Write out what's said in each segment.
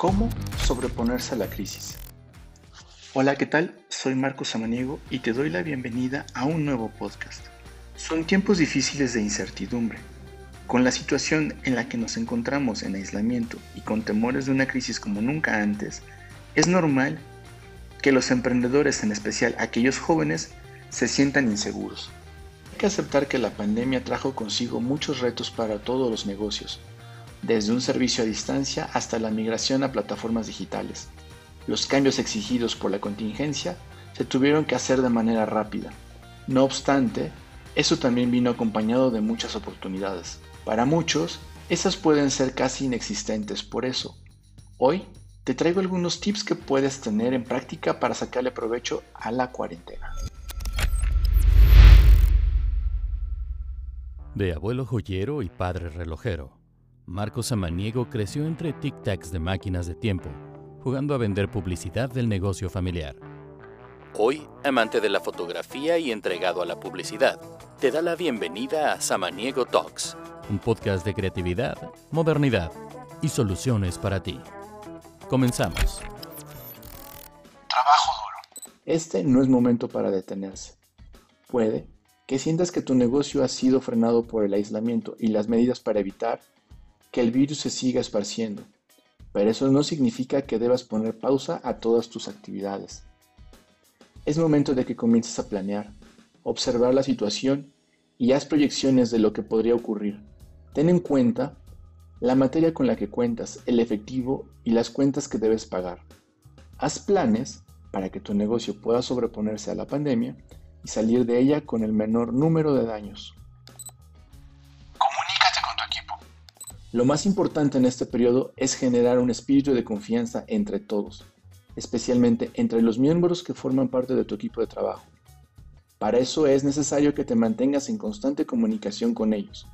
¿Cómo sobreponerse a la crisis? Hola, ¿qué tal? Soy Marco Samaniego y te doy la bienvenida a un nuevo podcast. Son tiempos difíciles de incertidumbre. Con la situación en la que nos encontramos en aislamiento y con temores de una crisis como nunca antes, es normal que los emprendedores, en especial aquellos jóvenes, se sientan inseguros. Hay que aceptar que la pandemia trajo consigo muchos retos para todos los negocios, desde un servicio a distancia hasta la migración a plataformas digitales. Los cambios exigidos por la contingencia se tuvieron que hacer de manera rápida. No obstante, eso también vino acompañado de muchas oportunidades. Para muchos, esas pueden ser casi inexistentes, por eso, hoy te traigo algunos tips que puedes tener en práctica para sacarle provecho a la cuarentena. De abuelo joyero y padre relojero, Marcos Samaniego creció entre tic-tacs de máquinas de tiempo, jugando a vender publicidad del negocio familiar. Hoy, amante de la fotografía y entregado a la publicidad, te da la bienvenida a Samaniego Talks, un podcast de creatividad, modernidad y soluciones para ti. Comenzamos. Trabajo duro. Este no es momento para detenerse. Puede que sientas que tu negocio ha sido frenado por el aislamiento y las medidas para evitar que el virus se siga esparciendo, pero eso no significa que debas poner pausa a todas tus actividades. Es momento de que comiences a planear, observar la situación y haz proyecciones de lo que podría ocurrir. Ten en cuenta la materia con la que cuentas, el efectivo y las cuentas que debes pagar. Haz planes para que tu negocio pueda sobreponerse a la pandemia y salir de ella con el menor número de daños. Lo más importante en este periodo es generar un espíritu de confianza entre todos, especialmente entre los miembros que forman parte de tu equipo de trabajo. Para eso es necesario que te mantengas en constante comunicación con ellos,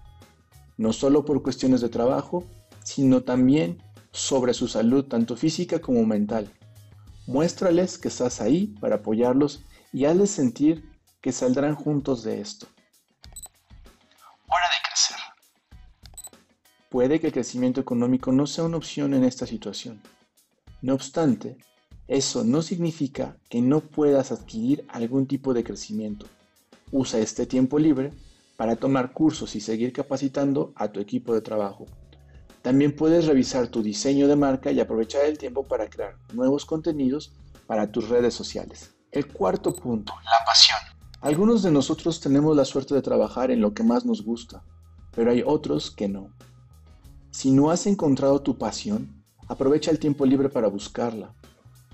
no solo por cuestiones de trabajo, sino también sobre su salud tanto física como mental. Muéstrales que estás ahí para apoyarlos y hazles sentir que saldrán juntos de esto. Puede que el crecimiento económico no sea una opción en esta situación. No obstante, eso no significa que no puedas adquirir algún tipo de crecimiento. Usa este tiempo libre para tomar cursos y seguir capacitando a tu equipo de trabajo. También puedes revisar tu diseño de marca y aprovechar el tiempo para crear nuevos contenidos para tus redes sociales. El cuarto punto, la pasión. Algunos de nosotros tenemos la suerte de trabajar en lo que más nos gusta, pero hay otros que no. Si no has encontrado tu pasión, aprovecha el tiempo libre para buscarla.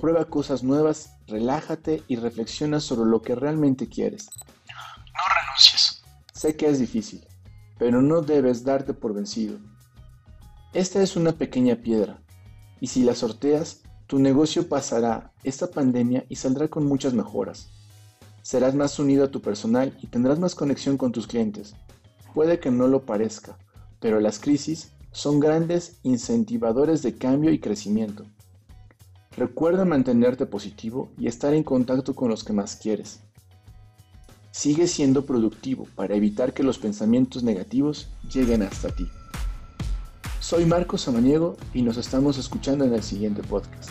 Prueba cosas nuevas, relájate y reflexiona sobre lo que realmente quieres. No renuncies. Sé que es difícil, pero no debes darte por vencido. Esta es una pequeña piedra, y si la sorteas, tu negocio pasará esta pandemia y saldrá con muchas mejoras. Serás más unido a tu personal y tendrás más conexión con tus clientes. Puede que no lo parezca, pero las crisis son grandes incentivadores de cambio y crecimiento. Recuerda mantenerte positivo y estar en contacto con los que más quieres. Sigue siendo productivo para evitar que los pensamientos negativos lleguen hasta ti. Soy Marco Samaniego y nos estamos escuchando en el siguiente podcast.